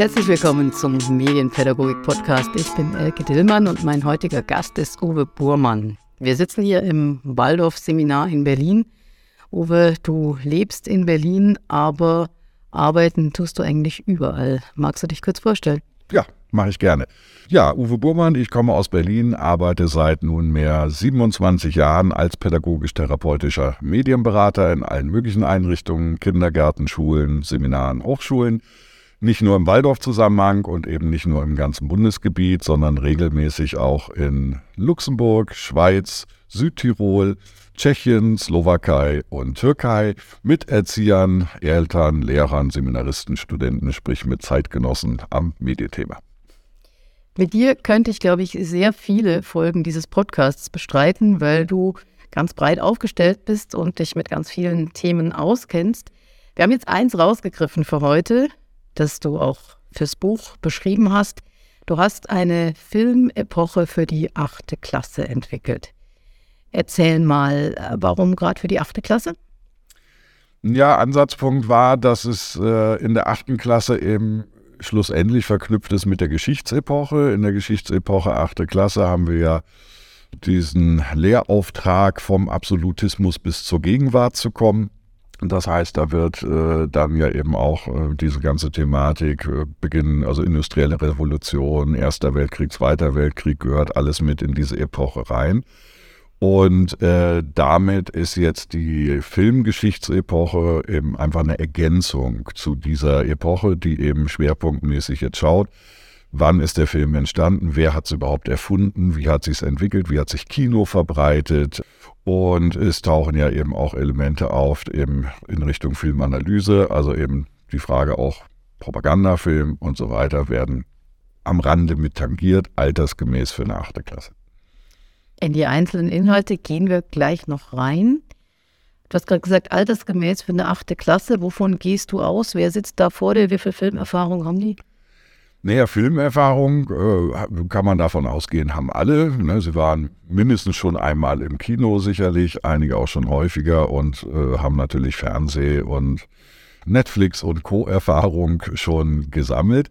Herzlich willkommen zum Medienpädagogik-Podcast. Ich bin Elke Dillmann und mein heutiger Gast ist Uwe Burmann. Wir sitzen hier im Waldorf-Seminar in Berlin. Uwe, du lebst in Berlin, aber arbeiten tust du eigentlich überall. Magst du dich kurz vorstellen? Ja, mache ich gerne. Ja, Uwe Burmann, ich komme aus Berlin, arbeite seit nunmehr 27 Jahren als pädagogisch-therapeutischer Medienberater in allen möglichen Einrichtungen, Kindergärten, Schulen, Seminaren, Hochschulen. Nicht nur im Waldorf-Zusammenhang und eben nicht nur im ganzen Bundesgebiet, sondern regelmäßig auch in Luxemburg, Schweiz, Südtirol, Tschechien, Slowakei und Türkei mit Erziehern, Eltern, Lehrern, Seminaristen, Studenten, sprich mit Zeitgenossen am Medienthema. Mit dir könnte ich, glaube ich, sehr viele Folgen dieses Podcasts bestreiten, weil du ganz breit aufgestellt bist und dich mit ganz vielen Themen auskennst. Wir haben jetzt eins rausgegriffen für heute, das du auch fürs Buch beschrieben hast. Du hast eine Filmepoche für die achte Klasse entwickelt. Erzähl mal, äh, warum gerade für die achte Klasse? Ja, Ansatzpunkt war, dass es äh, in der achten Klasse eben schlussendlich verknüpft ist mit der Geschichtsepoche. In der Geschichtsepoche achte Klasse haben wir ja diesen Lehrauftrag vom Absolutismus bis zur Gegenwart zu kommen. Das heißt, da wird äh, dann ja eben auch äh, diese ganze Thematik äh, beginnen, also industrielle Revolution, Erster Weltkrieg, Zweiter Weltkrieg gehört alles mit in diese Epoche rein. Und äh, damit ist jetzt die Filmgeschichtsepoche eben einfach eine Ergänzung zu dieser Epoche, die eben schwerpunktmäßig jetzt schaut. Wann ist der Film entstanden? Wer hat es überhaupt erfunden? Wie hat sich entwickelt? Wie hat sich Kino verbreitet? Und es tauchen ja eben auch Elemente auf eben in Richtung Filmanalyse, also eben die Frage auch Propagandafilm und so weiter werden am Rande mit tangiert, altersgemäß für eine achte Klasse. In die einzelnen Inhalte gehen wir gleich noch rein. Du hast gerade gesagt, altersgemäß für eine achte Klasse. Wovon gehst du aus? Wer sitzt da vor dir? Wie viel Filmerfahrung haben die? Naja, Filmerfahrung äh, kann man davon ausgehen, haben alle. Ne? Sie waren mindestens schon einmal im Kino sicherlich, einige auch schon häufiger und äh, haben natürlich Fernseh und Netflix und Co-Erfahrung schon gesammelt.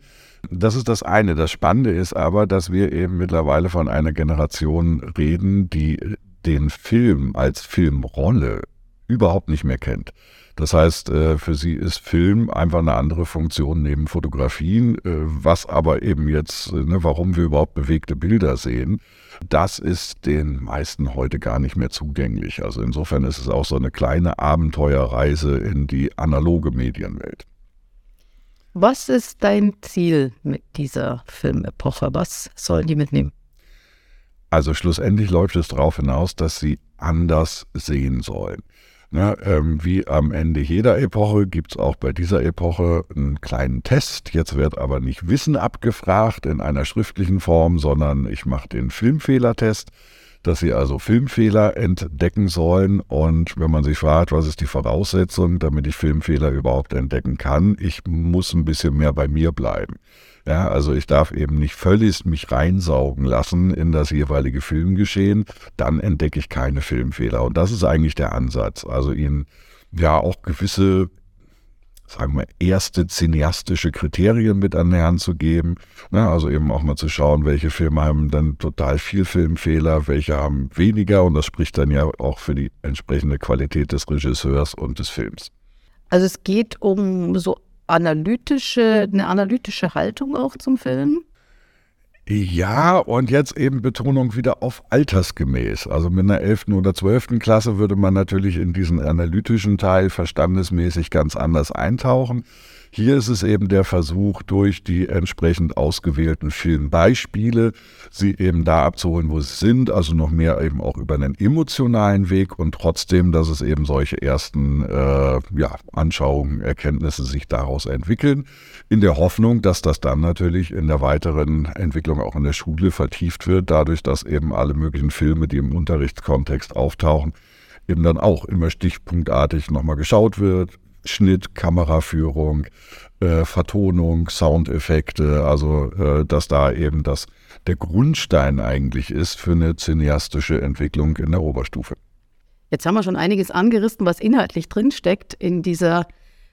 Das ist das eine. Das Spannende ist aber, dass wir eben mittlerweile von einer Generation reden, die den Film als Filmrolle überhaupt nicht mehr kennt. Das heißt, äh, für sie ist Film einfach eine andere Funktion neben Fotografien, äh, was aber eben jetzt, äh, ne, warum wir überhaupt bewegte Bilder sehen, das ist den meisten heute gar nicht mehr zugänglich. Also insofern ist es auch so eine kleine Abenteuerreise in die analoge Medienwelt. Was ist dein Ziel mit dieser Filmepoche? Was sollen die mitnehmen? Also schlussendlich läuft es darauf hinaus, dass sie anders sehen sollen. Ne, ähm, wie am Ende jeder Epoche gibt es auch bei dieser Epoche einen kleinen Test. Jetzt wird aber nicht Wissen abgefragt in einer schriftlichen Form, sondern ich mache den Filmfehlertest dass sie also Filmfehler entdecken sollen. Und wenn man sich fragt, was ist die Voraussetzung, damit ich Filmfehler überhaupt entdecken kann, ich muss ein bisschen mehr bei mir bleiben. Ja, also ich darf eben nicht völlig mich reinsaugen lassen in das jeweilige Filmgeschehen, dann entdecke ich keine Filmfehler. Und das ist eigentlich der Ansatz. Also ihnen ja auch gewisse sagen wir, erste cineastische Kriterien mit an die Hand zu geben. Ne, also eben auch mal zu schauen, welche Filme haben dann total viel Filmfehler, welche haben weniger und das spricht dann ja auch für die entsprechende Qualität des Regisseurs und des Films. Also es geht um so analytische, eine analytische Haltung auch zum Film? Ja, und jetzt eben Betonung wieder auf altersgemäß. Also mit einer 11. oder 12. Klasse würde man natürlich in diesen analytischen Teil verstandesmäßig ganz anders eintauchen. Hier ist es eben der Versuch, durch die entsprechend ausgewählten Filmbeispiele sie eben da abzuholen, wo sie sind, also noch mehr eben auch über einen emotionalen Weg und trotzdem, dass es eben solche ersten äh, ja, Anschauungen, Erkenntnisse sich daraus entwickeln, in der Hoffnung, dass das dann natürlich in der weiteren Entwicklung auch in der Schule vertieft wird, dadurch, dass eben alle möglichen Filme, die im Unterrichtskontext auftauchen, eben dann auch immer stichpunktartig nochmal geschaut wird, Schnitt, Kameraführung, äh, Vertonung, Soundeffekte, also äh, dass da eben das der Grundstein eigentlich ist für eine cineastische Entwicklung in der Oberstufe. Jetzt haben wir schon einiges angerissen, was inhaltlich drinsteckt in dieser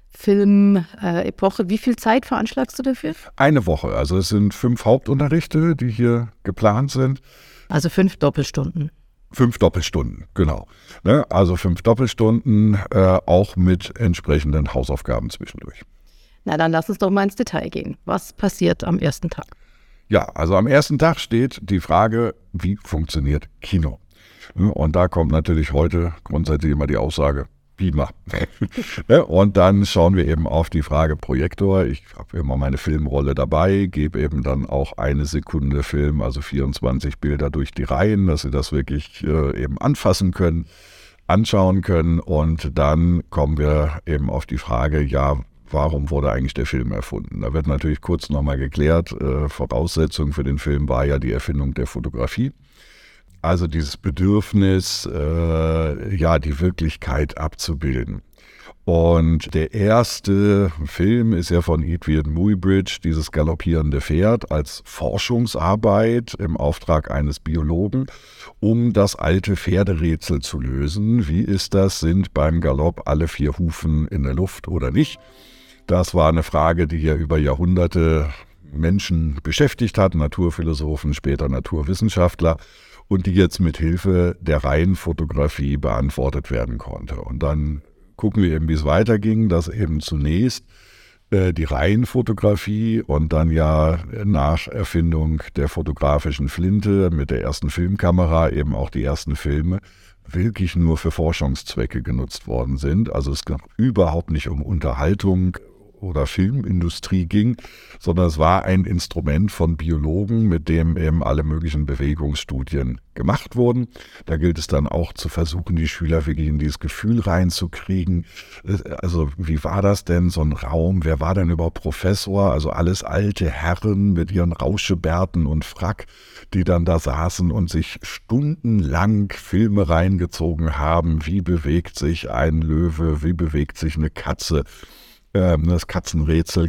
Filmepoche. Wie viel Zeit veranschlagst du dafür? Eine Woche. Also es sind fünf Hauptunterrichte, die hier geplant sind. Also fünf Doppelstunden. Fünf Doppelstunden, genau. Ne? Also fünf Doppelstunden, äh, auch mit entsprechenden Hausaufgaben zwischendurch. Na, dann lass uns doch mal ins Detail gehen. Was passiert am ersten Tag? Ja, also am ersten Tag steht die Frage, wie funktioniert Kino? Und da kommt natürlich heute grundsätzlich immer die Aussage, Beamer. und dann schauen wir eben auf die Frage Projektor. Ich habe immer meine Filmrolle dabei, gebe eben dann auch eine Sekunde Film, also 24 Bilder durch die Reihen, dass Sie das wirklich äh, eben anfassen können, anschauen können. Und dann kommen wir eben auf die Frage, ja, warum wurde eigentlich der Film erfunden? Da wird natürlich kurz nochmal geklärt, äh, Voraussetzung für den Film war ja die Erfindung der Fotografie. Also dieses Bedürfnis, äh, ja, die Wirklichkeit abzubilden. Und der erste Film ist ja von Edwin Muybridge, dieses galoppierende Pferd, als Forschungsarbeit im Auftrag eines Biologen, um das alte Pferderätsel zu lösen. Wie ist das? Sind beim Galopp alle vier Hufen in der Luft oder nicht? Das war eine Frage, die ja über Jahrhunderte Menschen beschäftigt hat, Naturphilosophen, später Naturwissenschaftler und die jetzt mit Hilfe der Reihenfotografie beantwortet werden konnte. Und dann gucken wir eben, wie es weiterging, dass eben zunächst äh, die Reihenfotografie und dann ja nach Erfindung der fotografischen Flinte mit der ersten Filmkamera eben auch die ersten Filme wirklich nur für Forschungszwecke genutzt worden sind. Also es ging überhaupt nicht um Unterhaltung oder Filmindustrie ging, sondern es war ein Instrument von Biologen, mit dem eben alle möglichen Bewegungsstudien gemacht wurden. Da gilt es dann auch zu versuchen, die Schüler wirklich in dieses Gefühl reinzukriegen. Also wie war das denn, so ein Raum? Wer war denn überhaupt Professor? Also alles alte Herren mit ihren Rauschebärten und Frack, die dann da saßen und sich stundenlang Filme reingezogen haben. Wie bewegt sich ein Löwe? Wie bewegt sich eine Katze? Ähm, das Katzenrätsel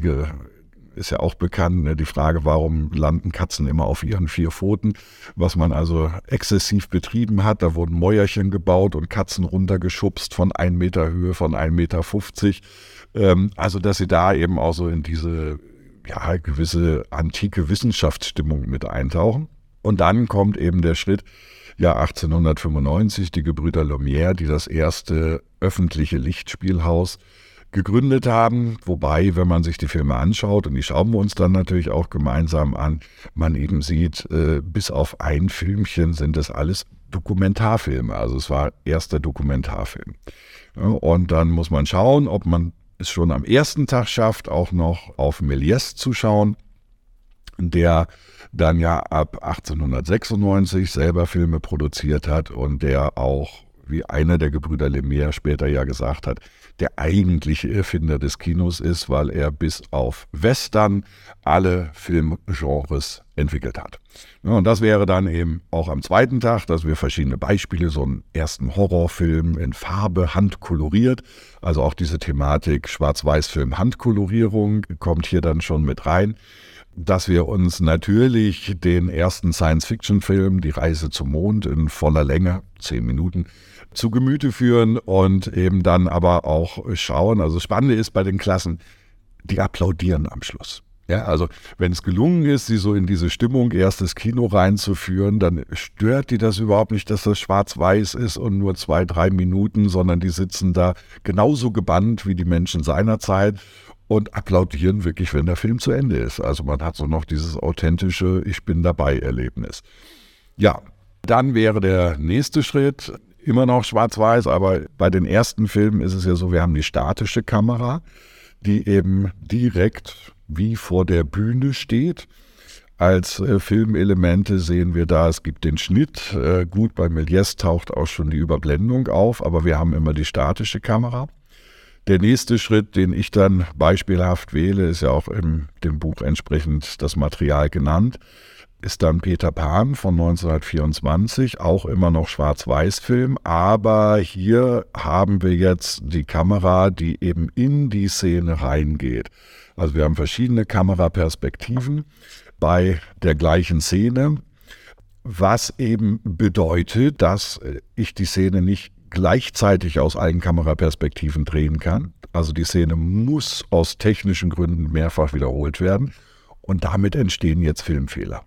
ist ja auch bekannt. Ne? Die Frage, warum landen Katzen immer auf ihren vier Pfoten? Was man also exzessiv betrieben hat. Da wurden Mäuerchen gebaut und Katzen runtergeschubst von 1 Meter Höhe, von 1,50 Meter. Ähm, also, dass sie da eben auch so in diese ja, gewisse antike Wissenschaftsstimmung mit eintauchen. Und dann kommt eben der Schritt, ja 1895, die Gebrüder Lumière, die das erste öffentliche Lichtspielhaus gegründet haben. Wobei, wenn man sich die Filme anschaut, und die schauen wir uns dann natürlich auch gemeinsam an, man eben sieht, äh, bis auf ein Filmchen sind das alles Dokumentarfilme. Also es war erster Dokumentarfilm. Ja, und dann muss man schauen, ob man es schon am ersten Tag schafft, auch noch auf Méliès zu schauen, der dann ja ab 1896 selber Filme produziert hat und der auch wie einer der Gebrüder Lemire später ja gesagt hat, der eigentliche Erfinder des Kinos ist, weil er bis auf Western alle Filmgenres entwickelt hat. Und das wäre dann eben auch am zweiten Tag, dass wir verschiedene Beispiele, so einen ersten Horrorfilm in Farbe, handkoloriert, also auch diese Thematik Schwarz-Weiß-Film, Handkolorierung kommt hier dann schon mit rein dass wir uns natürlich den ersten Science-Fiction-Film, Die Reise zum Mond in voller Länge, zehn Minuten, zu Gemüte führen und eben dann aber auch schauen. Also das Spannende ist bei den Klassen, die applaudieren am Schluss. Ja, also wenn es gelungen ist, sie so in diese Stimmung erstes Kino reinzuführen, dann stört die das überhaupt nicht, dass das schwarz-weiß ist und nur zwei, drei Minuten, sondern die sitzen da genauso gebannt wie die Menschen seinerzeit und applaudieren wirklich, wenn der Film zu Ende ist. Also man hat so noch dieses authentische Ich bin dabei Erlebnis. Ja, dann wäre der nächste Schritt, immer noch schwarz-weiß, aber bei den ersten Filmen ist es ja so, wir haben die statische Kamera, die eben direkt wie vor der Bühne steht. Als äh, Filmelemente sehen wir da, es gibt den Schnitt. Äh, gut, bei Méliès taucht auch schon die Überblendung auf, aber wir haben immer die statische Kamera. Der nächste Schritt, den ich dann beispielhaft wähle, ist ja auch in dem Buch entsprechend das Material genannt ist dann Peter Pan von 1924, auch immer noch Schwarz-Weiß-Film, aber hier haben wir jetzt die Kamera, die eben in die Szene reingeht. Also wir haben verschiedene Kameraperspektiven bei der gleichen Szene, was eben bedeutet, dass ich die Szene nicht gleichzeitig aus allen Kameraperspektiven drehen kann. Also die Szene muss aus technischen Gründen mehrfach wiederholt werden. Und damit entstehen jetzt Filmfehler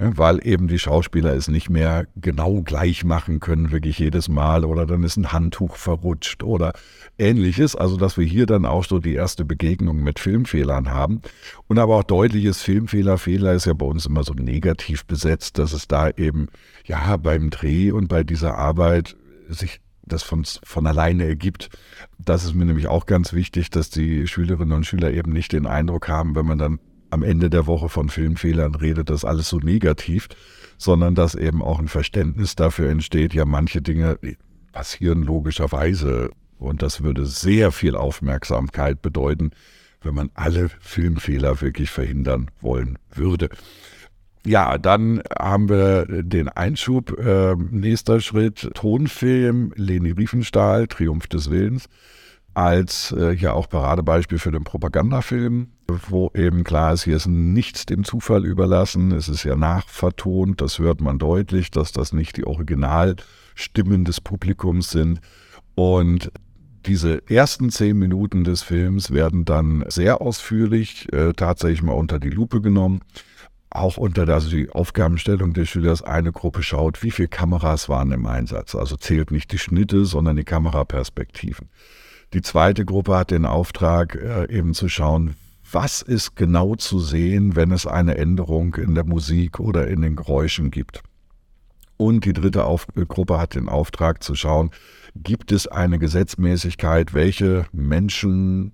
weil eben die Schauspieler es nicht mehr genau gleich machen können, wirklich jedes Mal, oder dann ist ein Handtuch verrutscht oder ähnliches. Also, dass wir hier dann auch so die erste Begegnung mit Filmfehlern haben. Und aber auch deutliches Filmfehler. Fehler ist ja bei uns immer so negativ besetzt, dass es da eben, ja, beim Dreh und bei dieser Arbeit sich das von, von alleine ergibt. Das ist mir nämlich auch ganz wichtig, dass die Schülerinnen und Schüler eben nicht den Eindruck haben, wenn man dann am Ende der Woche von Filmfehlern redet, das alles so negativ, sondern dass eben auch ein Verständnis dafür entsteht, ja, manche Dinge passieren logischerweise und das würde sehr viel Aufmerksamkeit bedeuten, wenn man alle Filmfehler wirklich verhindern wollen würde. Ja, dann haben wir den Einschub. Äh, nächster Schritt, Tonfilm, Leni Riefenstahl, Triumph des Willens als äh, ja auch Paradebeispiel für den Propagandafilm, wo eben klar ist, hier ist nichts dem Zufall überlassen. Es ist ja nachvertont, das hört man deutlich, dass das nicht die Originalstimmen des Publikums sind. Und diese ersten zehn Minuten des Films werden dann sehr ausführlich äh, tatsächlich mal unter die Lupe genommen. Auch unter der, also die Aufgabenstellung des Schülers eine Gruppe schaut, wie viele Kameras waren im Einsatz. Also zählt nicht die Schnitte, sondern die Kameraperspektiven. Die zweite Gruppe hat den Auftrag, äh, eben zu schauen, was ist genau zu sehen, wenn es eine Änderung in der Musik oder in den Geräuschen gibt. Und die dritte Auf Gruppe hat den Auftrag zu schauen, gibt es eine Gesetzmäßigkeit, welche Menschengruppen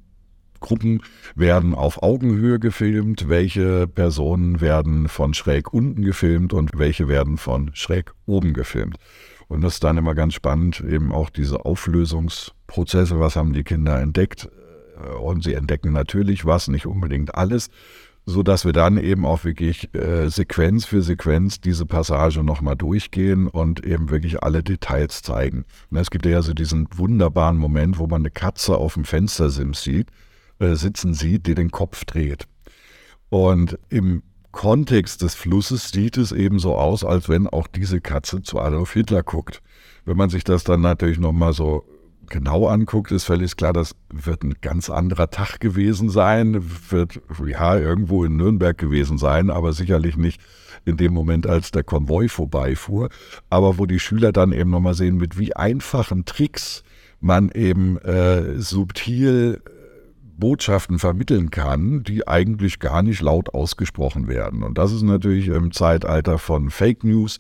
werden auf Augenhöhe gefilmt, welche Personen werden von schräg unten gefilmt und welche werden von schräg oben gefilmt. Und das ist dann immer ganz spannend, eben auch diese Auflösungsprozesse, was haben die Kinder entdeckt. Äh, und sie entdecken natürlich was, nicht unbedingt alles, so dass wir dann eben auch wirklich äh, Sequenz für Sequenz diese Passage nochmal durchgehen und eben wirklich alle Details zeigen. Und es gibt ja so diesen wunderbaren Moment, wo man eine Katze auf dem Fenstersims sieht, äh, sitzen sieht, die den Kopf dreht. Und im Kontext des Flusses sieht es eben so aus, als wenn auch diese Katze zu Adolf Hitler guckt. Wenn man sich das dann natürlich nochmal so genau anguckt, ist völlig klar, das wird ein ganz anderer Tag gewesen sein, wird ja irgendwo in Nürnberg gewesen sein, aber sicherlich nicht in dem Moment, als der Konvoi vorbeifuhr. Aber wo die Schüler dann eben nochmal sehen, mit wie einfachen Tricks man eben äh, subtil Botschaften vermitteln kann, die eigentlich gar nicht laut ausgesprochen werden. Und das ist natürlich im Zeitalter von Fake News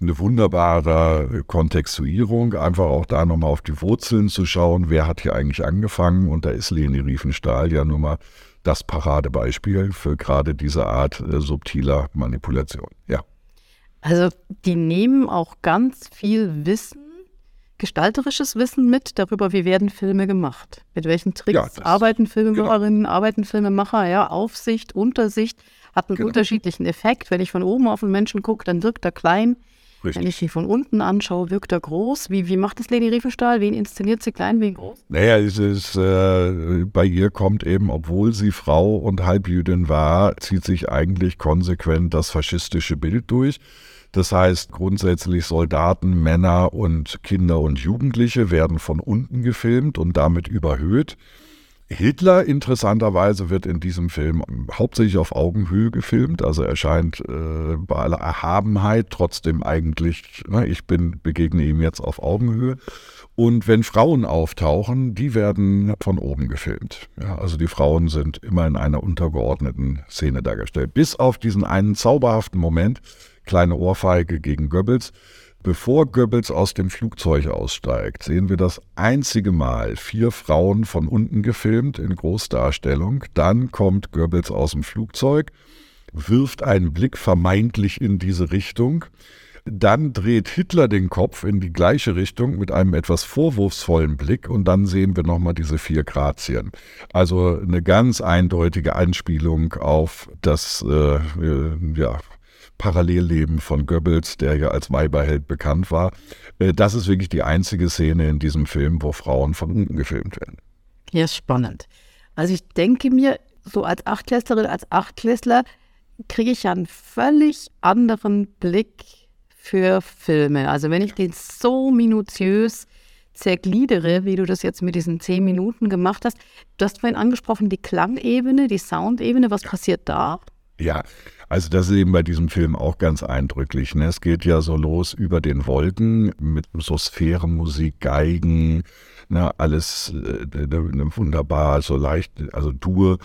eine wunderbare Kontextuierung, einfach auch da nochmal auf die Wurzeln zu schauen, wer hat hier eigentlich angefangen. Und da ist Leni Riefenstahl ja nun mal das Paradebeispiel für gerade diese Art äh, subtiler Manipulation. Ja. Also die nehmen auch ganz viel Wissen gestalterisches Wissen mit darüber, wie werden Filme gemacht. Mit welchen Tricks ja, arbeiten Filmemacherinnen, genau. arbeiten Filmemacher, ja, Aufsicht, Untersicht, hat einen genau. unterschiedlichen Effekt. Wenn ich von oben auf einen Menschen gucke, dann wirkt er klein. Richtig. Wenn ich sie von unten anschaue, wirkt er groß. Wie, wie macht das Leni Riefenstahl? Wen inszeniert sie klein, wen groß? Naja, es ist, äh, bei ihr kommt eben, obwohl sie Frau und Halbjüdin war, zieht sich eigentlich konsequent das faschistische Bild durch. Das heißt, grundsätzlich Soldaten, Männer und Kinder und Jugendliche werden von unten gefilmt und damit überhöht. Hitler interessanterweise wird in diesem Film hauptsächlich auf Augenhöhe gefilmt, also er scheint äh, bei aller Erhabenheit trotzdem eigentlich, ne, ich bin, begegne ihm jetzt auf Augenhöhe. Und wenn Frauen auftauchen, die werden von oben gefilmt. Ja, also die Frauen sind immer in einer untergeordneten Szene dargestellt. Bis auf diesen einen zauberhaften Moment, kleine Ohrfeige gegen Goebbels. Bevor Goebbels aus dem Flugzeug aussteigt, sehen wir das einzige Mal vier Frauen von unten gefilmt in Großdarstellung. Dann kommt Goebbels aus dem Flugzeug, wirft einen Blick vermeintlich in diese Richtung. Dann dreht Hitler den Kopf in die gleiche Richtung mit einem etwas vorwurfsvollen Blick und dann sehen wir nochmal diese vier Grazien. Also eine ganz eindeutige Anspielung auf das äh, äh ja, Parallelleben von Goebbels, der ja als Weiberheld bekannt war. Äh, das ist wirklich die einzige Szene in diesem Film, wo Frauen von unten gefilmt werden. Ja, spannend. Also ich denke mir, so als Achtklässlerin, als Achtklässler kriege ich ja einen völlig anderen Blick für Filme. Also wenn ich den so minutiös zergliedere, wie du das jetzt mit diesen zehn Minuten gemacht hast. Du hast vorhin angesprochen, die Klangebene, die Soundebene. Was passiert da? Ja, also das ist eben bei diesem Film auch ganz eindrücklich. Ne? Es geht ja so los über den Wolken mit so Sphärenmusik, Geigen, ne? alles äh, wunderbar, so leicht, also Dur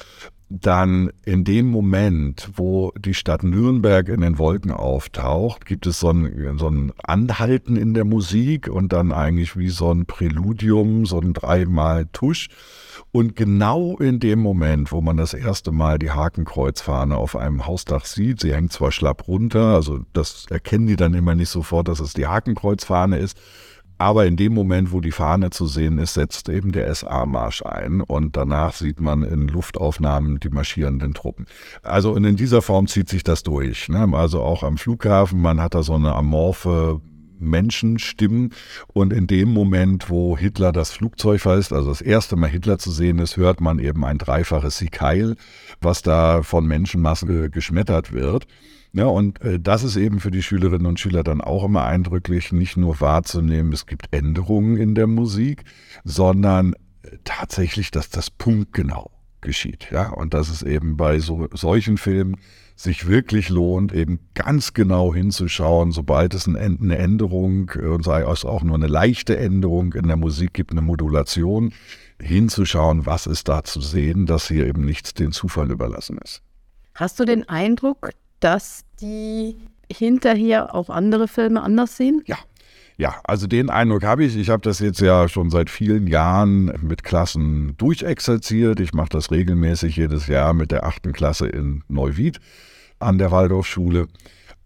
dann in dem Moment, wo die Stadt Nürnberg in den Wolken auftaucht, gibt es so ein, so ein Anhalten in der Musik und dann eigentlich wie so ein Präludium, so ein dreimal Tusch. Und genau in dem Moment, wo man das erste Mal die Hakenkreuzfahne auf einem Hausdach sieht, sie hängt zwar schlapp runter, also das erkennen die dann immer nicht sofort, dass es die Hakenkreuzfahne ist, aber in dem Moment, wo die Fahne zu sehen ist, setzt eben der SA-Marsch ein und danach sieht man in Luftaufnahmen die marschierenden Truppen. Also und in dieser Form zieht sich das durch. Ne? Also auch am Flughafen, man hat da so eine amorphe Menschenstimmen. Und in dem Moment, wo Hitler das Flugzeug verlässt, also das erste Mal Hitler zu sehen ist, hört man eben ein dreifaches Sikail, was da von Menschenmassen geschmettert wird. Ja, und äh, das ist eben für die Schülerinnen und Schüler dann auch immer eindrücklich, nicht nur wahrzunehmen, es gibt Änderungen in der Musik, sondern äh, tatsächlich, dass das punktgenau geschieht. Ja, und dass es eben bei so, solchen Filmen sich wirklich lohnt, eben ganz genau hinzuschauen, sobald es eine Änderung äh, und sei es auch nur eine leichte Änderung in der Musik gibt, eine Modulation, hinzuschauen, was ist da zu sehen, dass hier eben nichts den Zufall überlassen ist. Hast du den Eindruck, dass die hinterher auch andere Filme anders sehen? Ja. Ja, also den Eindruck habe ich. Ich habe das jetzt ja schon seit vielen Jahren mit Klassen durchexerziert. Ich mache das regelmäßig jedes Jahr mit der achten Klasse in Neuwied an der Waldorfschule.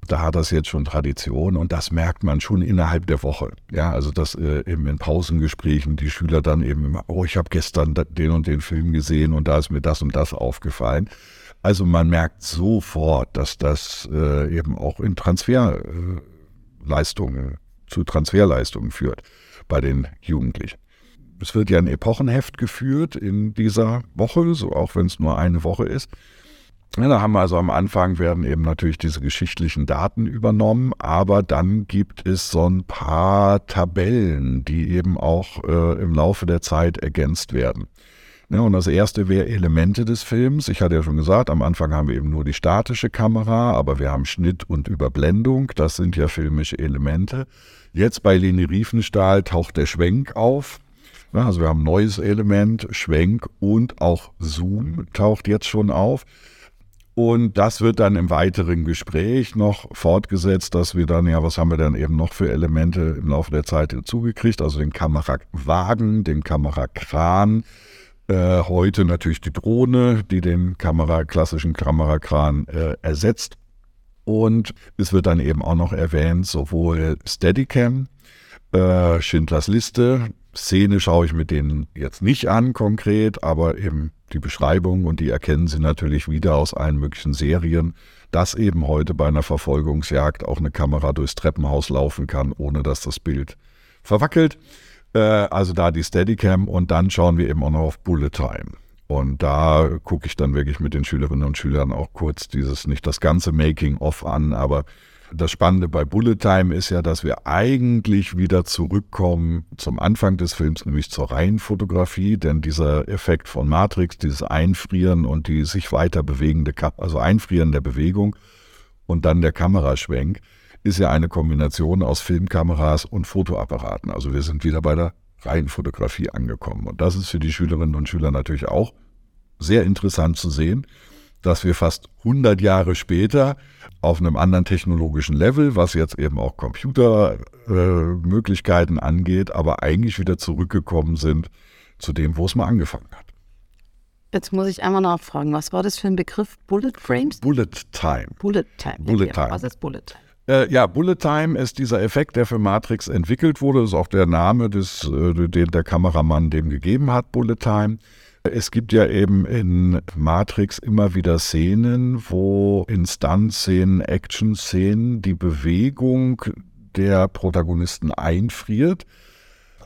Da hat das jetzt schon Tradition und das merkt man schon innerhalb der Woche. Ja, also dass äh, eben in Pausengesprächen die Schüler dann eben immer, oh, ich habe gestern den und den Film gesehen und da ist mir das und das aufgefallen. Also man merkt sofort, dass das äh, eben auch in Transferleistungen, äh, zu Transferleistungen führt bei den Jugendlichen. Es wird ja ein Epochenheft geführt in dieser Woche, so auch wenn es nur eine Woche ist. Ja, da haben wir also am Anfang werden eben natürlich diese geschichtlichen Daten übernommen, aber dann gibt es so ein paar Tabellen, die eben auch äh, im Laufe der Zeit ergänzt werden. Ja, und das erste wäre Elemente des Films. Ich hatte ja schon gesagt, am Anfang haben wir eben nur die statische Kamera, aber wir haben Schnitt und Überblendung. Das sind ja filmische Elemente. Jetzt bei Leni Riefenstahl taucht der Schwenk auf. Ja, also wir haben ein neues Element, Schwenk und auch Zoom taucht jetzt schon auf. Und das wird dann im weiteren Gespräch noch fortgesetzt, dass wir dann, ja, was haben wir dann eben noch für Elemente im Laufe der Zeit hinzugekriegt? Also den Kamerawagen, den Kamerakran, äh, heute natürlich die Drohne, die den Kamera, klassischen Kamerakran äh, ersetzt. Und es wird dann eben auch noch erwähnt, sowohl Steadicam, äh, Schindlers Liste, Szene schaue ich mit denen jetzt nicht an konkret, aber eben die Beschreibung und die erkennen Sie natürlich wieder aus allen möglichen Serien, dass eben heute bei einer Verfolgungsjagd auch eine Kamera durchs Treppenhaus laufen kann, ohne dass das Bild verwackelt. Äh, also da die Steadicam und dann schauen wir eben auch noch auf Bullet Time. Und da gucke ich dann wirklich mit den Schülerinnen und Schülern auch kurz dieses, nicht das ganze Making-of an, aber das Spannende bei Bullet Time ist ja, dass wir eigentlich wieder zurückkommen zum Anfang des Films, nämlich zur Reihenfotografie, denn dieser Effekt von Matrix, dieses Einfrieren und die sich weiter bewegende, also Einfrieren der Bewegung und dann der Kameraschwenk, ist ja eine Kombination aus Filmkameras und Fotoapparaten. Also wir sind wieder bei der Reihenfotografie angekommen. Und das ist für die Schülerinnen und Schüler natürlich auch sehr interessant zu sehen, dass wir fast 100 Jahre später auf einem anderen technologischen Level, was jetzt eben auch Computermöglichkeiten äh, angeht, aber eigentlich wieder zurückgekommen sind zu dem, wo es mal angefangen hat. Jetzt muss ich einmal nachfragen, was war das für ein Begriff? Bullet Frames? Bullet Time. Bullet Time. Bullet Time. Was ist Bullet Time? Äh, ja, Bullet Time ist dieser Effekt, der für Matrix entwickelt wurde. Das ist auch der Name, des, äh, den der Kameramann dem gegeben hat, Bullet Time. Es gibt ja eben in Matrix immer wieder Szenen, wo in Stunt-Szenen, Action-Szenen die Bewegung der Protagonisten einfriert.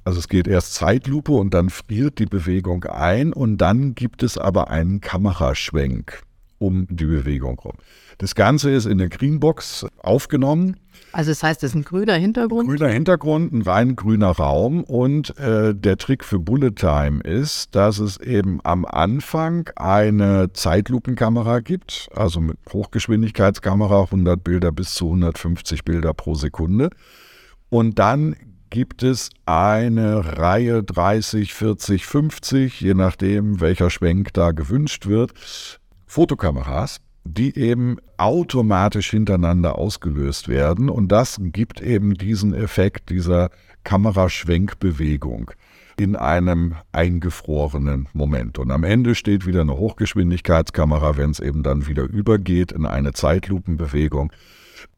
Also es geht erst Zeitlupe und dann friert die Bewegung ein und dann gibt es aber einen Kameraschwenk. Um die Bewegung rum. Das Ganze ist in der Greenbox aufgenommen. Also das heißt, es ist ein grüner Hintergrund? Grüner Hintergrund, ein rein grüner Raum. Und äh, der Trick für Bullet Time ist, dass es eben am Anfang eine Zeitlupenkamera gibt, also mit Hochgeschwindigkeitskamera, 100 Bilder bis zu 150 Bilder pro Sekunde. Und dann gibt es eine Reihe 30, 40, 50, je nachdem, welcher Schwenk da gewünscht wird, Fotokameras, die eben automatisch hintereinander ausgelöst werden. Und das gibt eben diesen Effekt dieser Kameraschwenkbewegung in einem eingefrorenen Moment. Und am Ende steht wieder eine Hochgeschwindigkeitskamera, wenn es eben dann wieder übergeht in eine Zeitlupenbewegung.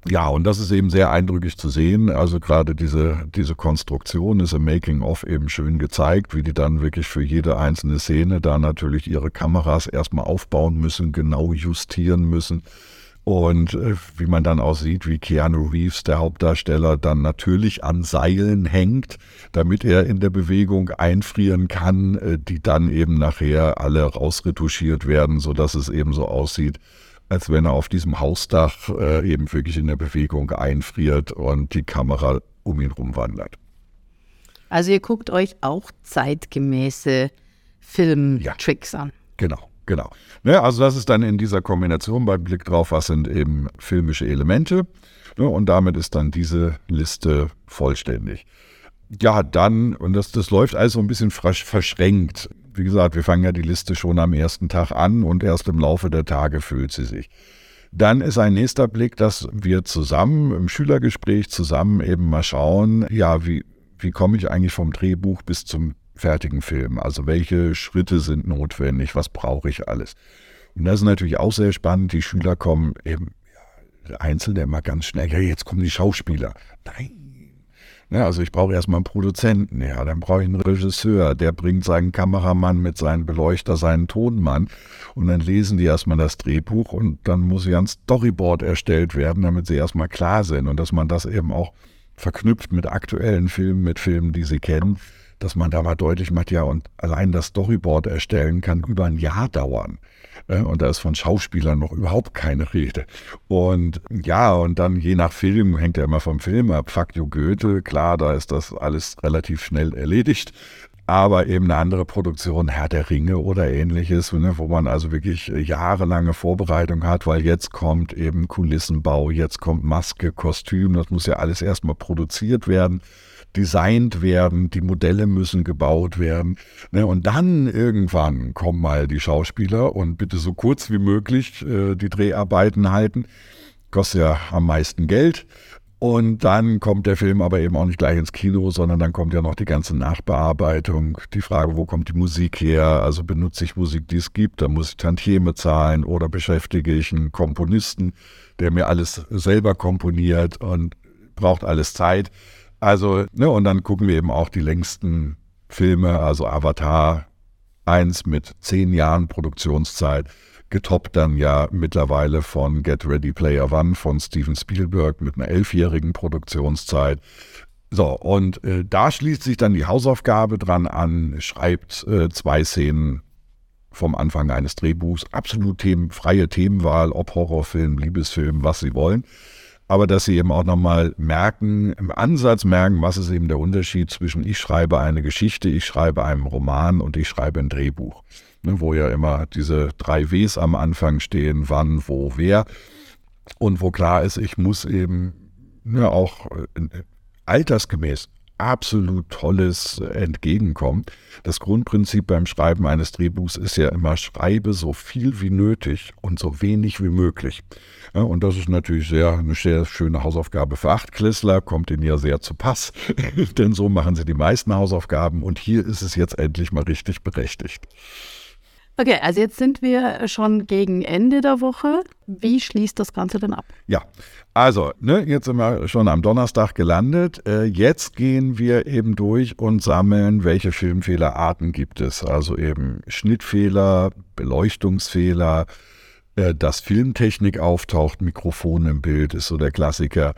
Ja, und das ist eben sehr eindrücklich zu sehen. Also gerade diese, diese Konstruktion ist im Making-of eben schön gezeigt, wie die dann wirklich für jede einzelne Szene da natürlich ihre Kameras erstmal aufbauen müssen, genau justieren müssen. Und äh, wie man dann auch sieht, wie Keanu Reeves, der Hauptdarsteller, dann natürlich an Seilen hängt, damit er in der Bewegung einfrieren kann, äh, die dann eben nachher alle rausretuschiert werden, sodass es eben so aussieht, als wenn er auf diesem Hausdach äh, eben wirklich in der Bewegung einfriert und die Kamera um ihn rumwandert. Also ihr guckt euch auch zeitgemäße Filmtricks ja, an. Genau, genau. Ne, also das ist dann in dieser Kombination beim Blick drauf, was sind eben filmische Elemente. Ne, und damit ist dann diese Liste vollständig. Ja, dann, und das, das läuft also ein bisschen verschränkt wie gesagt, wir fangen ja die Liste schon am ersten Tag an und erst im Laufe der Tage füllt sie sich. Dann ist ein nächster Blick, dass wir zusammen im Schülergespräch zusammen eben mal schauen, ja, wie, wie komme ich eigentlich vom Drehbuch bis zum fertigen Film? Also welche Schritte sind notwendig? Was brauche ich alles? Und das ist natürlich auch sehr spannend. Die Schüler kommen eben ja, einzeln immer ganz schnell. Ja, jetzt kommen die Schauspieler. Nein, ja, also ich brauche erstmal einen Produzenten, ja, dann brauche ich einen Regisseur, der bringt seinen Kameramann mit seinem Beleuchter, seinen Tonmann und dann lesen die erstmal das Drehbuch und dann muss ja ein Storyboard erstellt werden, damit sie erstmal klar sind und dass man das eben auch verknüpft mit aktuellen Filmen, mit Filmen, die sie kennen, dass man da mal deutlich macht, ja, und allein das Storyboard erstellen kann über ein Jahr dauern. Äh, und da ist von Schauspielern noch überhaupt keine Rede. Und ja, und dann je nach Film, hängt ja immer vom Film ab. Fakio Goethe, klar, da ist das alles relativ schnell erledigt aber eben eine andere Produktion, Herr der Ringe oder ähnliches, ne, wo man also wirklich jahrelange Vorbereitung hat, weil jetzt kommt eben Kulissenbau, jetzt kommt Maske, Kostüm, das muss ja alles erstmal produziert werden designt werden, die Modelle müssen gebaut werden. Ne? Und dann irgendwann kommen mal die Schauspieler und bitte so kurz wie möglich äh, die Dreharbeiten halten. Kostet ja am meisten Geld. Und dann kommt der Film aber eben auch nicht gleich ins Kino, sondern dann kommt ja noch die ganze Nachbearbeitung. Die Frage, wo kommt die Musik her? Also benutze ich Musik, die es gibt, da muss ich Tantieme zahlen oder beschäftige ich einen Komponisten, der mir alles selber komponiert und braucht alles Zeit. Also, ne, und dann gucken wir eben auch die längsten Filme, also Avatar 1 mit zehn Jahren Produktionszeit, getoppt dann ja mittlerweile von Get Ready Player One von Steven Spielberg mit einer elfjährigen Produktionszeit. So, und äh, da schließt sich dann die Hausaufgabe dran an, schreibt äh, zwei Szenen vom Anfang eines Drehbuchs, absolut themen, freie Themenwahl, ob Horrorfilm, Liebesfilm, was sie wollen. Aber dass sie eben auch nochmal merken, im Ansatz merken, was ist eben der Unterschied zwischen ich schreibe eine Geschichte, ich schreibe einen Roman und ich schreibe ein Drehbuch, ne, wo ja immer diese drei Ws am Anfang stehen, wann, wo, wer und wo klar ist, ich muss eben ja, auch äh, altersgemäß absolut tolles Entgegenkommen. Das Grundprinzip beim Schreiben eines Drehbuchs ist ja immer, schreibe so viel wie nötig und so wenig wie möglich. Ja, und das ist natürlich sehr, eine sehr schöne Hausaufgabe für Achtklässler, kommt ihnen ja sehr zu Pass, denn so machen sie die meisten Hausaufgaben und hier ist es jetzt endlich mal richtig berechtigt. Okay, also jetzt sind wir schon gegen Ende der Woche. Wie schließt das Ganze denn ab? Ja, also, ne, jetzt sind wir schon am Donnerstag gelandet. Äh, jetzt gehen wir eben durch und sammeln, welche Filmfehlerarten gibt es. Also eben Schnittfehler, Beleuchtungsfehler, äh, dass Filmtechnik auftaucht, Mikrofon im Bild ist so der Klassiker.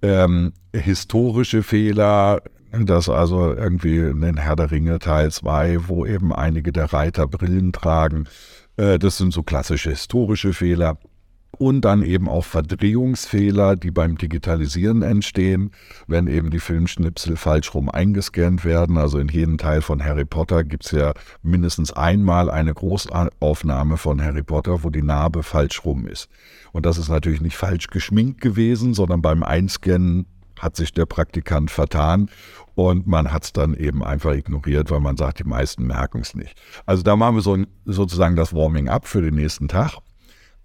Ähm, historische Fehler, dass also irgendwie in den Herr der Ringe Teil 2, wo eben einige der Reiter Brillen tragen, Äh, das sind so klassische historische Fehler und dann eben auch Verdrehungsfehler, die beim Digitalisieren entstehen, wenn eben die Filmschnipsel falsch rum eingescannt werden. Also in jedem Teil von Harry Potter gibt es ja mindestens einmal eine Großaufnahme von Harry Potter, wo die Narbe falsch rum ist. Und das ist natürlich nicht falsch geschminkt gewesen, sondern beim Einscannen hat sich der Praktikant vertan und man hat es dann eben einfach ignoriert, weil man sagt, die meisten merken es nicht. Also da machen wir so sozusagen das Warming-up für den nächsten Tag.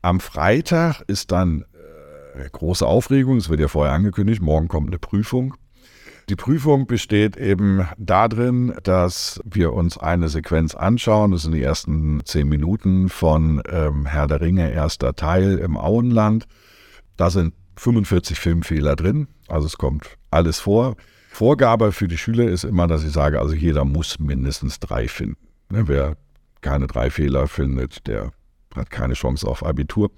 Am Freitag ist dann äh, große Aufregung, es wird ja vorher angekündigt, morgen kommt eine Prüfung. Die Prüfung besteht eben darin, dass wir uns eine Sequenz anschauen. Das sind die ersten zehn Minuten von ähm, Herr der Ringe, erster Teil im Auenland. Da sind 45 Filmfehler drin, also es kommt alles vor. Vorgabe für die Schüler ist immer, dass ich sage, also jeder muss mindestens drei finden. Ne, wer keine drei Fehler findet, der hat keine Chance auf Abitur.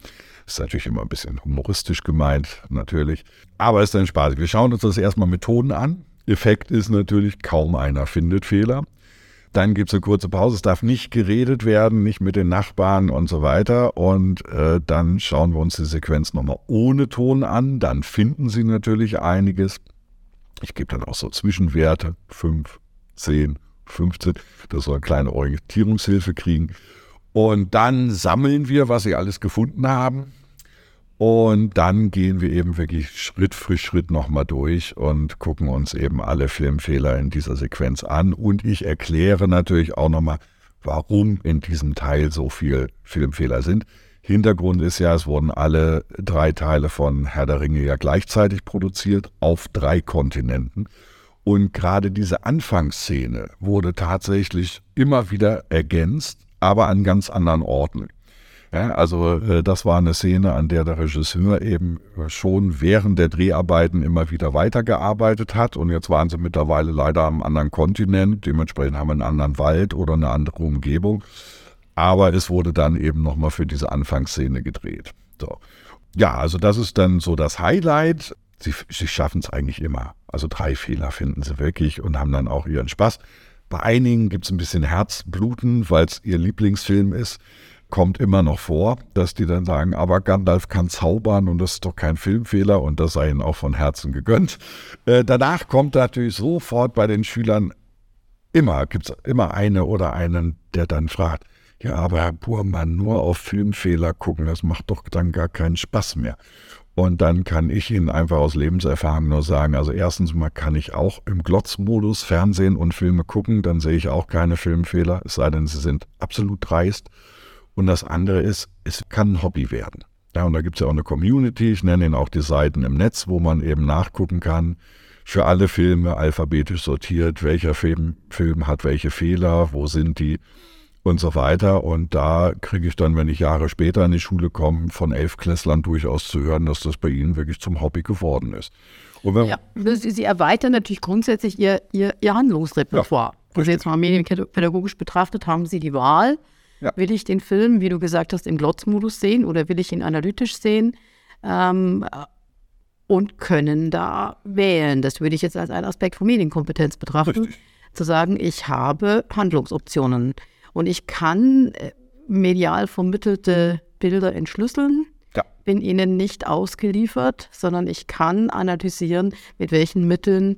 Ist natürlich immer ein bisschen humoristisch gemeint, natürlich. Aber ist dann spaßig. Wir schauen uns das erstmal Methoden an. Effekt ist natürlich, kaum einer findet Fehler. Dann gibt es eine kurze Pause. Es darf nicht geredet werden, nicht mit den Nachbarn und so weiter. Und äh, dann schauen wir uns die Sequenz nochmal ohne Ton an. Dann finden Sie natürlich einiges. Ich gebe dann auch so Zwischenwerte, 5, 10, 15, dass Sie eine kleine Orientierungshilfe kriegen. Und dann sammeln wir, was sie alles gefunden haben. Und dann gehen wir eben wirklich Schritt für Schritt nochmal durch und gucken uns eben alle Filmfehler in dieser Sequenz an. Und ich erkläre natürlich auch nochmal, warum in diesem Teil so viele Filmfehler sind. Hintergrund ist ja, es wurden alle drei Teile von Herr der Ringe ja gleichzeitig produziert auf drei Kontinenten. Und gerade diese Anfangsszene wurde tatsächlich immer wieder ergänzt aber an ganz anderen Orten. Ja, also äh, das war eine Szene, an der der Regisseur eben schon während der Dreharbeiten immer wieder weitergearbeitet hat und jetzt waren sie mittlerweile leider am anderen Kontinent, dementsprechend haben wir einen anderen Wald oder eine andere Umgebung. Aber es wurde dann eben nochmal für diese Anfangsszene gedreht. So. Ja, also das ist dann so das Highlight. Sie, sie schaffen es eigentlich immer. Also drei Fehler finden sie wirklich und haben dann auch ihren Spaß. Bei einigen gibt es ein bisschen Herzbluten, weil es ihr Lieblingsfilm ist. Kommt immer noch vor, dass die dann sagen, aber Gandalf kann zaubern und das ist doch kein Filmfehler und das sei ihnen auch von Herzen gegönnt. Äh, danach kommt natürlich sofort bei den Schülern immer, gibt es immer eine oder einen, der dann fragt, ja, aber Herr Burmann, nur auf Filmfehler gucken, das macht doch dann gar keinen Spaß mehr. Und dann kann ich Ihnen einfach aus Lebenserfahrung nur sagen, also erstens mal kann ich auch im Glotzmodus Fernsehen und Filme gucken, dann sehe ich auch keine Filmfehler, es sei denn, sie sind absolut dreist. Und das andere ist, es kann ein Hobby werden. Ja, und da gibt es ja auch eine Community, ich nenne ihn auch die Seiten im Netz, wo man eben nachgucken kann, für alle Filme alphabetisch sortiert, welcher Film, Film hat welche Fehler, wo sind die und so weiter. Und da kriege ich dann, wenn ich Jahre später in die Schule komme, von Elfklässlern durchaus zu hören, dass das bei ihnen wirklich zum Hobby geworden ist. ja, Sie, Sie, erweitern natürlich grundsätzlich Ihr, Ihr, Ihr Handlungsrepertoire. Ja, also jetzt mal medienpädagogisch betrachtet, haben Sie die Wahl. Ja. Will ich den Film, wie du gesagt hast, im Glotzmodus sehen oder will ich ihn analytisch sehen? Ähm, und können da wählen. Das würde ich jetzt als einen Aspekt von Medienkompetenz betrachten. Richtig. Zu sagen, ich habe Handlungsoptionen. Und ich kann äh, medial vermittelte Bilder entschlüsseln, ja. bin ihnen nicht ausgeliefert, sondern ich kann analysieren, mit welchen Mitteln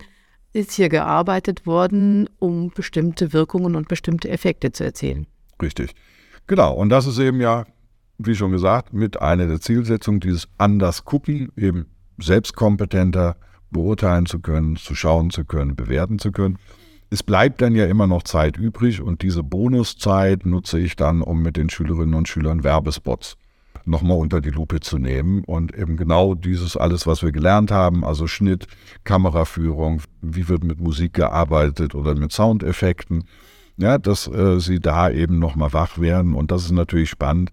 ist hier gearbeitet worden, um bestimmte Wirkungen und bestimmte Effekte zu erzielen. Richtig. Genau. Und das ist eben ja, wie schon gesagt, mit einer der Zielsetzungen, dieses anders gucken, eben selbstkompetenter beurteilen zu können, zu schauen zu können, bewerten zu können es bleibt dann ja immer noch Zeit übrig und diese Bonuszeit nutze ich dann, um mit den Schülerinnen und Schülern Werbespots nochmal unter die Lupe zu nehmen und eben genau dieses alles, was wir gelernt haben, also Schnitt, Kameraführung, wie wird mit Musik gearbeitet oder mit Soundeffekten, ja, dass äh, sie da eben nochmal wach werden und das ist natürlich spannend.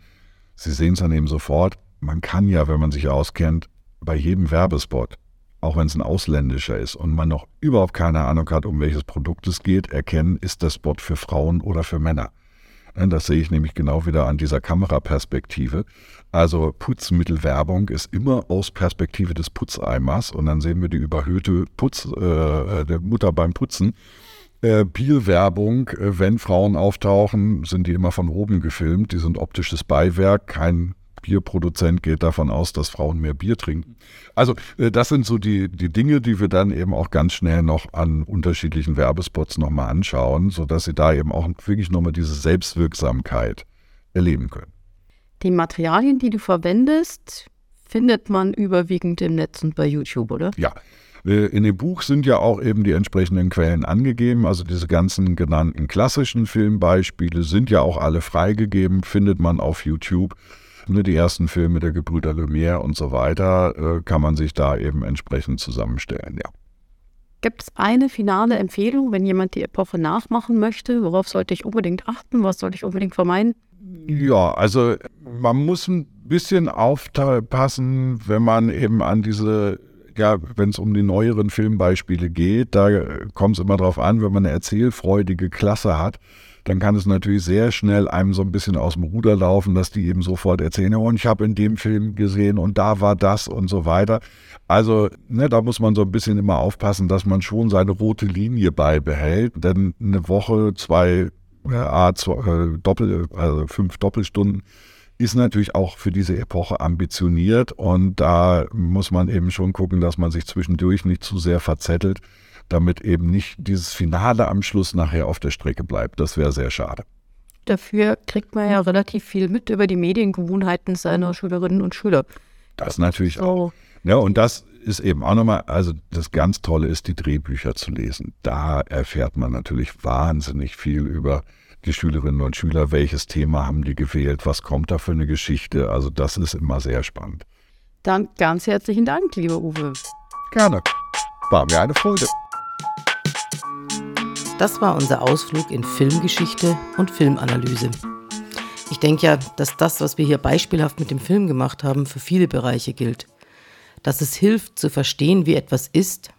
Sie sehen es dann eben sofort. Man kann ja, wenn man sich auskennt, bei jedem Werbespot auch wenn es ein ausländischer ist und man noch überhaupt keine Ahnung hat, um welches Produkt es geht, erkennen, ist das Spot für Frauen oder für Männer. Das sehe ich nämlich genau wieder an dieser Kameraperspektive. Also Putzmittelwerbung ist immer aus Perspektive des Putzeimers und dann sehen wir die überhöhte Putz, äh, der Mutter beim Putzen. Äh, Bierwerbung, äh, wenn Frauen auftauchen, sind die immer von oben gefilmt. Die sind optisches Beiwerk. Kein Bierproduzent geht davon aus, dass Frauen mehr Bier trinken. Also äh, das sind so die, die Dinge, die wir dann eben auch ganz schnell noch an unterschiedlichen Werbespots nochmal anschauen, sodass sie da eben auch wirklich nochmal diese Selbstwirksamkeit erleben können. Die Materialien, die du verwendest, findet man überwiegend im Netz und bei YouTube, oder? Ja, in dem Buch sind ja auch eben die entsprechenden Quellen angegeben. Also diese ganzen genannten klassischen Filmbeispiele sind ja auch alle freigegeben, findet man auf YouTube. Ne, die ersten Filme der Gebrüder Lumière und so weiter äh, kann man sich da eben entsprechend zusammenstellen, ja. Gibt es eine finale Empfehlung, wenn jemand die Epoche nachmachen möchte? Worauf sollte ich unbedingt achten? Was sollte ich unbedingt vermeiden? Ja, also man muss ein bisschen aufpassen, wenn man eben an diese ja, wenn es um die neueren Filmbeispiele geht, da kommt es immer darauf an, wenn man eine erzählfreudige Klasse hat, dann kann es natürlich sehr schnell einem so ein bisschen aus dem Ruder laufen, dass die eben sofort erzählen, und ich habe in dem Film gesehen und da war das und so weiter. Also ne, da muss man so ein bisschen immer aufpassen, dass man schon seine rote Linie beibehält, denn eine Woche, zwei, äh, zwei äh, Doppel, also fünf Doppelstunden ist natürlich auch für diese Epoche ambitioniert und da muss man eben schon gucken, dass man sich zwischendurch nicht zu sehr verzettelt, damit eben nicht dieses Finale am Schluss nachher auf der Strecke bleibt. Das wäre sehr schade. Dafür kriegt man ja relativ viel mit über die Mediengewohnheiten seiner Schülerinnen und Schüler. Das natürlich so. auch. Ja, und das ist eben auch nochmal, also das ganz Tolle ist, die Drehbücher zu lesen. Da erfährt man natürlich wahnsinnig viel über die Schülerinnen und Schüler, welches Thema haben die gewählt, was kommt da für eine Geschichte. Also das ist immer sehr spannend. Dann ganz herzlichen Dank, lieber Uwe. Gerne. War mir eine Freude. Das war unser Ausflug in Filmgeschichte und Filmanalyse. Ich denke ja, dass das, was wir hier beispielhaft mit dem Film gemacht haben, für viele Bereiche gilt. Dass es hilft zu verstehen, wie etwas ist,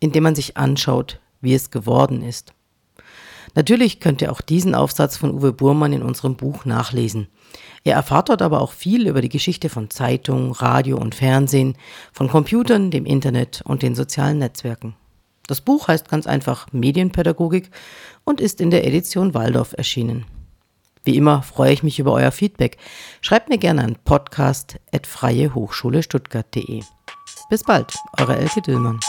indem man sich anschaut, wie es geworden ist. Natürlich könnt ihr auch diesen Aufsatz von Uwe Burmann in unserem Buch nachlesen. Ihr erfahrt dort aber auch viel über die Geschichte von Zeitung, Radio und Fernsehen, von Computern, dem Internet und den sozialen Netzwerken. Das Buch heißt ganz einfach Medienpädagogik und ist in der Edition Waldorf erschienen. Wie immer freue ich mich über euer Feedback. Schreibt mir gerne an podcast.freiehochschule-stuttgart.de. Bis bald, eure Elke Dillmann.